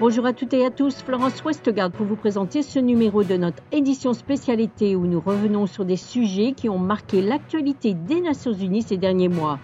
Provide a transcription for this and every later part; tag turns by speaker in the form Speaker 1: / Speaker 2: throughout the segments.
Speaker 1: Bonjour à toutes et à tous, Florence Westgard pour vous présenter ce numéro de notre édition spécialité où nous revenons sur des sujets qui ont marqué l'actualité des Nations Unies ces derniers mois.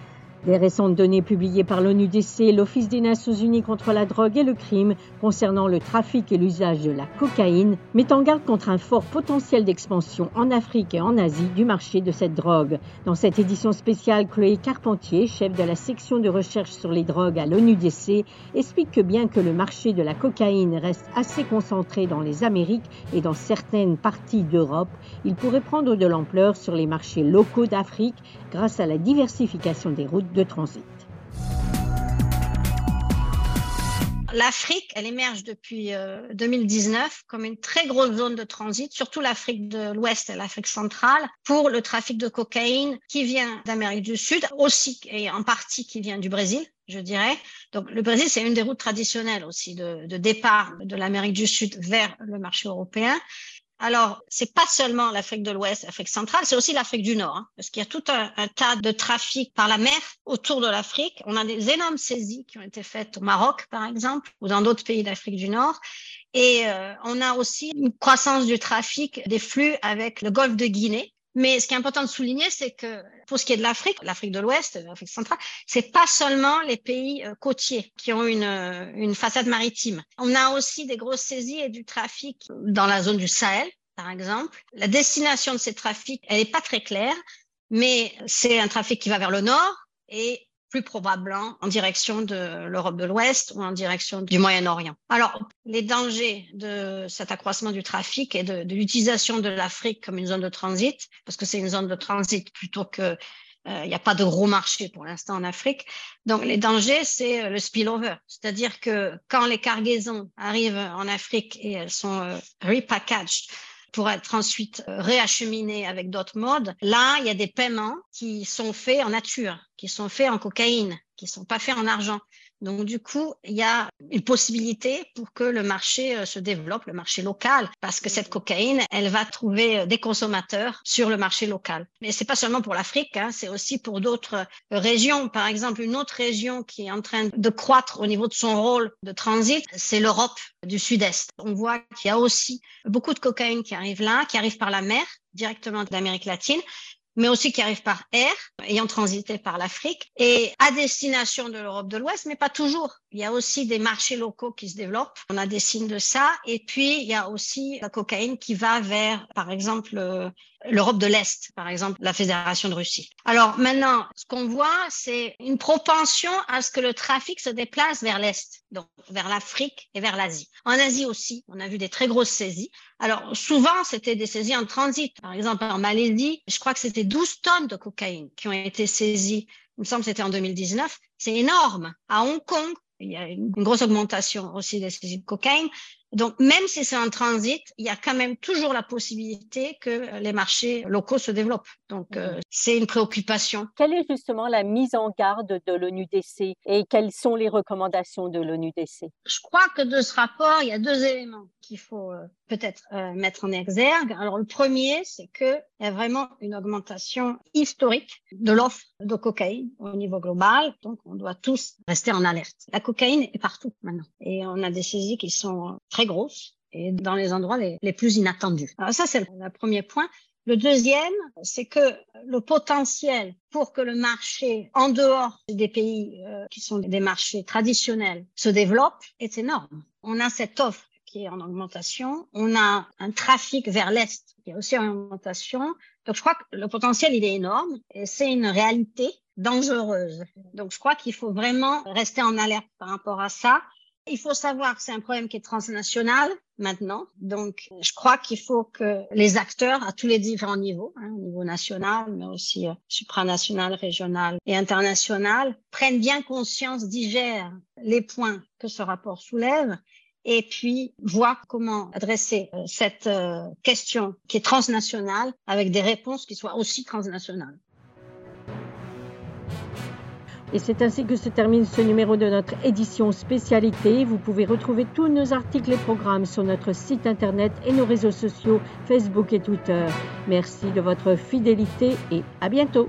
Speaker 1: Les récentes données publiées par l'ONUDC, l'Office des Nations Unies contre la drogue et le crime concernant le trafic et l'usage de la cocaïne mettent en garde contre un fort potentiel d'expansion en Afrique et en Asie du marché de cette drogue. Dans cette édition spéciale, Chloé Carpentier, chef de la section de recherche sur les drogues à l'ONUDC, explique que bien que le marché de la cocaïne reste assez concentré dans les Amériques et dans certaines parties d'Europe, il pourrait prendre de l'ampleur sur les marchés locaux d'Afrique grâce à la diversification des routes de transit.
Speaker 2: L'Afrique, elle émerge depuis 2019 euh, comme une très grosse zone de transit, surtout l'Afrique de l'Ouest et l'Afrique centrale, pour le trafic de cocaïne qui vient d'Amérique du Sud, aussi et en partie qui vient du Brésil, je dirais. Donc le Brésil, c'est une des routes traditionnelles aussi de, de départ de l'Amérique du Sud vers le marché européen. Alors, c'est pas seulement l'Afrique de l'Ouest, l'Afrique centrale, c'est aussi l'Afrique du Nord, hein, parce qu'il y a tout un, tas de trafic par la mer autour de l'Afrique. On a des énormes saisies qui ont été faites au Maroc, par exemple, ou dans d'autres pays d'Afrique du Nord. Et euh, on a aussi une croissance du trafic des flux avec le golfe de Guinée, mais ce qui est important de souligner, c'est que pour ce qui est de l'Afrique, l'Afrique de l'Ouest, l'Afrique centrale, c'est pas seulement les pays euh, côtiers qui ont une, euh, une façade maritime. On a aussi des grosses saisies et du trafic dans la zone du Sahel, par exemple. La destination de ces trafics, elle n'est pas très claire, mais c'est un trafic qui va vers le nord et plus probablement en direction de l'Europe de l'Ouest ou en direction du Moyen-Orient. Alors, les dangers de cet accroissement du trafic et de, l'utilisation de l'Afrique comme une zone de transit, parce que c'est une zone de transit plutôt que euh, il n'y a pas de gros marché pour l'instant en Afrique. Donc, les dangers, c'est euh, le spillover. C'est-à-dire que quand les cargaisons arrivent en Afrique et elles sont euh, repackaged, pour être ensuite euh, réacheminé avec d'autres modes. Là, il y a des paiements qui sont faits en nature, qui sont faits en cocaïne, qui sont pas faits en argent. Donc, du coup, il y a une possibilité pour que le marché euh, se développe, le marché local, parce que cette cocaïne, elle va trouver euh, des consommateurs sur le marché local. Mais c'est pas seulement pour l'Afrique, hein, c'est aussi pour d'autres euh, régions. Par exemple, une autre région qui est en train de croître au niveau de son rôle de transit, c'est l'Europe du Sud-Est. On voit qu'il y a aussi beaucoup de cocaïne qui arrive là, qui arrive par la mer directement d'Amérique latine, mais aussi qui arrivent par air, ayant transité par l'Afrique, et à destination de l'Europe de l'Ouest, mais pas toujours. Il y a aussi des marchés locaux qui se développent. On a des signes de ça. Et puis, il y a aussi la cocaïne qui va vers, par exemple, euh, l'Europe de l'Est, par exemple, la Fédération de Russie. Alors maintenant, ce qu'on voit, c'est une propension à ce que le trafic se déplace vers l'Est, donc vers l'Afrique et vers l'Asie. En Asie aussi, on a vu des très grosses saisies. Alors souvent, c'était des saisies en transit. Par exemple, en Malaisie, je crois que c'était 12 tonnes de cocaïne qui ont été saisies. Il me semble que c'était en 2019. C'est énorme. À Hong Kong, il y a une grosse augmentation aussi des saisies de cocaïne. Donc, même si c'est en transit, il y a quand même toujours la possibilité que les marchés locaux se développent. Donc, euh, mhm. c'est une préoccupation.
Speaker 1: Quelle est justement la mise en garde de l'ONUDC et quelles sont les recommandations de l'ONUDC
Speaker 2: Je crois que de ce rapport, il y a deux éléments qu'il faut euh, peut-être euh, mettre en exergue. Alors, le premier, c'est qu'il y a vraiment une augmentation historique de l'offre de cocaïne au niveau global. Donc, on doit tous rester en alerte. La cocaïne est partout maintenant et on a des saisies qui sont très grosses et dans les endroits les, plus inattendus. Ça, c'est le premier point. Le deuxième, c'est que le potentiel pour que le marché en dehors des pays euh, qui sont des marchés traditionnels se développe est énorme. On a cette offre qui est en augmentation, on a un trafic vers l'Est qui est aussi en augmentation. Donc je crois que le potentiel, il est énorme et c'est une réalité dangereuse. Donc je crois qu'il faut vraiment rester en alerte par rapport à ça il faut savoir que c'est un problème qui est transnational maintenant. Donc, je crois qu'il faut que les acteurs à tous les différents niveaux, hein, au niveau national, mais aussi euh, supranational, régional et international, prennent bien conscience, digèrent les points que ce rapport soulève et puis voient comment adresser euh, cette euh, question qui est transnationale avec des réponses qui soient aussi transnationales.
Speaker 1: Et c'est ainsi que se termine ce numéro de notre édition spécialité. Vous pouvez retrouver tous nos articles et programmes sur notre site internet et nos réseaux sociaux Facebook et Twitter. Merci de votre fidélité et à bientôt.